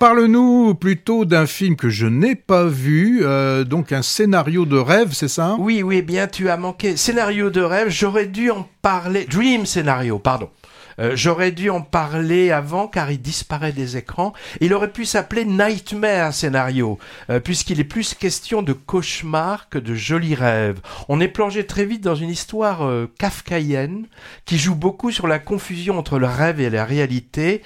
Parle-nous plutôt d'un film que je n'ai pas vu, euh, donc un scénario de rêve, c'est ça? Oui, oui, bien, tu as manqué. Scénario de rêve, j'aurais dû en parler. Dream scénario, pardon. Euh, j'aurais dû en parler avant car il disparaît des écrans. Il aurait pu s'appeler Nightmare scénario, euh, puisqu'il est plus question de cauchemar que de jolis rêves. On est plongé très vite dans une histoire kafkaïenne qui joue beaucoup sur la confusion entre le rêve et la réalité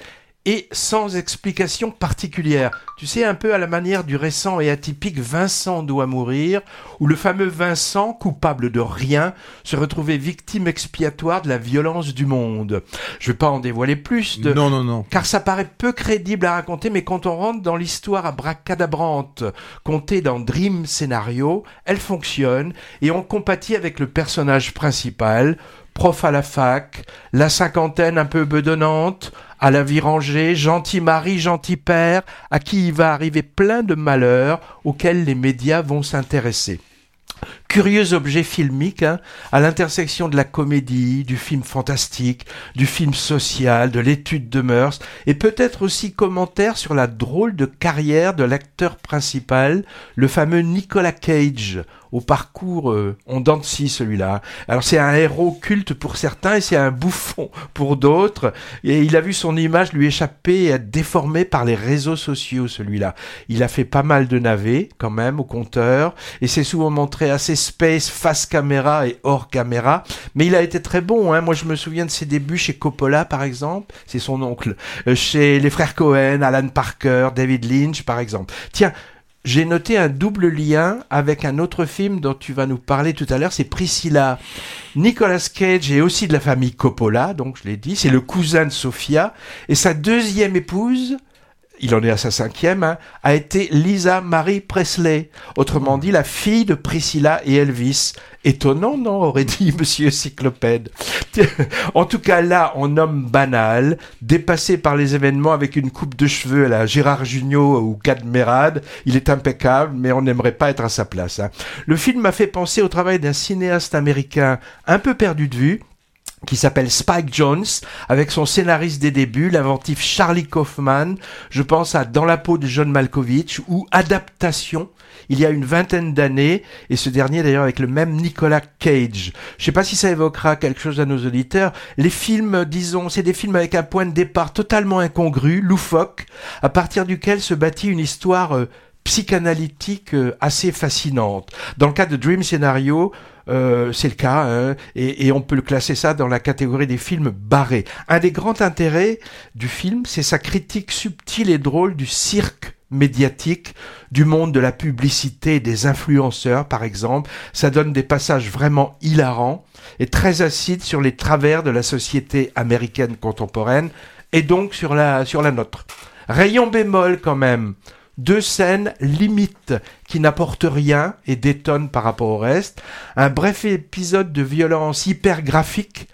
et sans explication particulière. Tu sais, un peu à la manière du récent et atypique Vincent doit mourir, où le fameux Vincent, coupable de rien, se retrouvait victime expiatoire de la violence du monde. Je vais pas en dévoiler plus de... Non, non, non. Car ça paraît peu crédible à raconter, mais quand on rentre dans l'histoire à bracadabrante, contée dans Dream Scénario, elle fonctionne, et on compatit avec le personnage principal, prof à la fac, la cinquantaine un peu bedonnante, à la vie rangée, gentil mari, gentil père, à qui il va arriver plein de malheurs auxquels les médias vont s'intéresser. Curieux objet filmique, hein, à l'intersection de la comédie, du film fantastique, du film social, de l'étude de mœurs, et peut-être aussi commentaire sur la drôle de carrière de l'acteur principal, le fameux Nicolas Cage, au parcours euh, on si celui-là. Alors c'est un héros culte pour certains et c'est un bouffon pour d'autres. Et il a vu son image lui échapper et être déformée par les réseaux sociaux celui-là. Il a fait pas mal de navets quand même au compteur et c'est souvent montré assez space face caméra et hors caméra. Mais il a été très bon. Hein. Moi je me souviens de ses débuts chez Coppola par exemple. C'est son oncle. Euh, chez les frères Cohen, Alan Parker, David Lynch par exemple. Tiens, j'ai noté un double lien avec un autre film dont tu vas nous parler tout à l'heure, c'est Priscilla. Nicolas Cage est aussi de la famille Coppola, donc je l'ai dit, c'est le cousin de Sofia, et sa deuxième épouse, il en est à sa cinquième, hein, a été Lisa Marie Presley, autrement dit la fille de Priscilla et Elvis. Étonnant, non aurait dit Monsieur Cyclopède? en tout cas, là, en homme banal, dépassé par les événements avec une coupe de cheveux à la Gérard Jugnot ou Cadmerade, il est impeccable, mais on n'aimerait pas être à sa place. Hein. Le film m'a fait penser au travail d'un cinéaste américain un peu perdu de vue, qui s'appelle Spike Jones, avec son scénariste des débuts, l'inventif Charlie Kaufman. Je pense à Dans la peau de John Malkovich ou Adaptation, il y a une vingtaine d'années, et ce dernier d'ailleurs avec le même Nicolas Cage. Je ne sais pas si ça évoquera quelque chose à nos auditeurs. Les films, disons, c'est des films avec un point de départ totalement incongru, loufoque, à partir duquel se bâtit une histoire euh, psychanalytique euh, assez fascinante. Dans le cas de Dream Scenario, euh, c'est le cas, hein, et, on peut le classer ça dans la catégorie des films barrés. Un des grands intérêts du film, c'est sa critique subtile et drôle du cirque médiatique, du monde de la publicité des influenceurs par exemple. Ça donne des passages vraiment hilarants et très acides sur les travers de la société américaine contemporaine et donc sur la, sur la nôtre. Rayon bémol quand même deux scènes limites qui n'apportent rien et détonnent par rapport au reste, un bref épisode de violence hyper graphique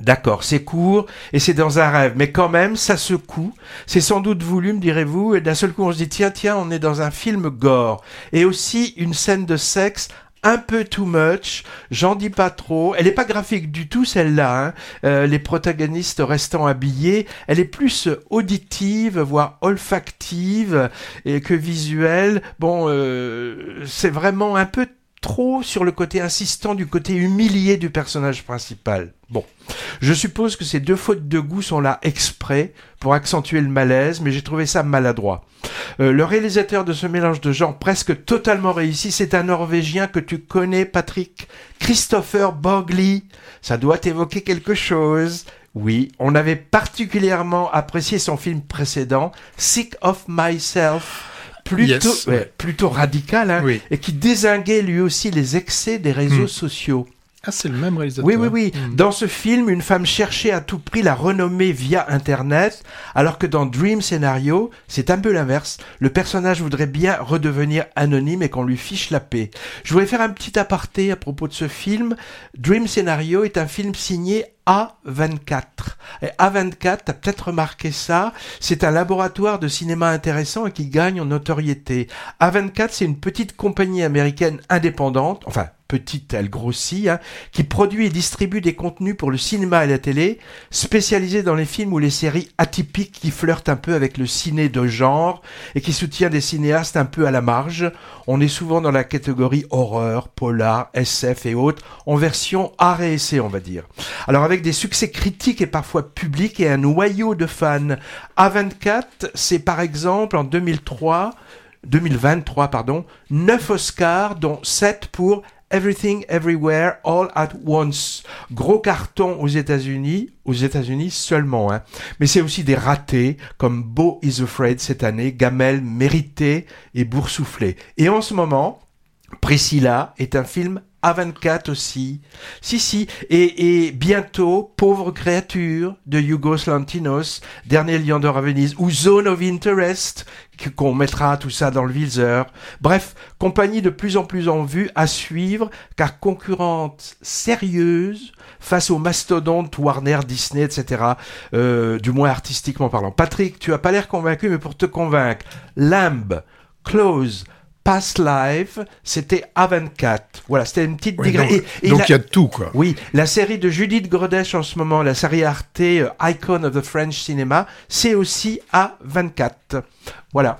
D'accord, c'est court et c'est dans un rêve, mais quand même, ça secoue. C'est sans doute voulu, me direz-vous, et d'un seul coup, on se dit tiens, tiens, on est dans un film gore. Et aussi une scène de sexe un peu too much, j'en dis pas trop. Elle est pas graphique du tout celle-là, hein. euh, les protagonistes restant habillés. Elle est plus auditive, voire olfactive et que visuelle. Bon, euh, c'est vraiment un peu trop sur le côté insistant du côté humilié du personnage principal. Bon, je suppose que ces deux fautes de goût sont là exprès pour accentuer le malaise, mais j'ai trouvé ça maladroit. Euh, le réalisateur de ce mélange de genres presque totalement réussi, c'est un Norvégien que tu connais, Patrick, Christopher Bogli. Ça doit évoquer quelque chose. Oui, on avait particulièrement apprécié son film précédent, Sick of Myself plutôt, plutôt radical, hein, et qui désinguait lui aussi les excès des réseaux hmm. sociaux. Ah, c'est le même réalisateur. Oui, oui, oui. Hmm. Dans ce film, une femme cherchait à tout prix la renommée via Internet, alors que dans Dream Scenario, c'est un peu l'inverse. Le personnage voudrait bien redevenir anonyme et qu'on lui fiche la paix. Je voulais faire un petit aparté à propos de ce film. Dream Scenario est un film signé a24. Et A24, t'as peut-être remarqué ça, c'est un laboratoire de cinéma intéressant et qui gagne en notoriété. A24, c'est une petite compagnie américaine indépendante, enfin petite, elle grossit, hein, qui produit et distribue des contenus pour le cinéma et la télé, spécialisé dans les films ou les séries atypiques qui flirtent un peu avec le ciné de genre et qui soutient des cinéastes un peu à la marge. On est souvent dans la catégorie horreur, polar, SF et autres, en version art et essai, on va dire. Alors avec des succès critiques et parfois publics et un noyau de fans. A24, c'est par exemple en 2003 2023, pardon, 9 Oscars, dont 7 pour Everything Everywhere All at Once. Gros carton aux États-Unis, aux États-Unis seulement. Hein. Mais c'est aussi des ratés comme Beau is Afraid cette année, Gamel mérité et boursouflé. Et en ce moment, Priscilla est un film a24 aussi. Si, si. Et, bientôt, Pauvre créature de Yugos Lantinos, Dernier lion d'or à Venise, ou Zone of Interest, qu'on mettra tout ça dans le viseur. Bref, compagnie de plus en plus en vue à suivre, car concurrente sérieuse face aux mastodontes Warner, Disney, etc. Euh, du moins artistiquement parlant. Patrick, tu as pas l'air convaincu, mais pour te convaincre, Lamb, Close, Past Life, c'était A24. Voilà, c'était une petite digression. donc il y a tout, quoi. Oui, la série de Judith Grodesch en ce moment, la série Arte euh, Icon of the French Cinema, c'est aussi A24. Voilà.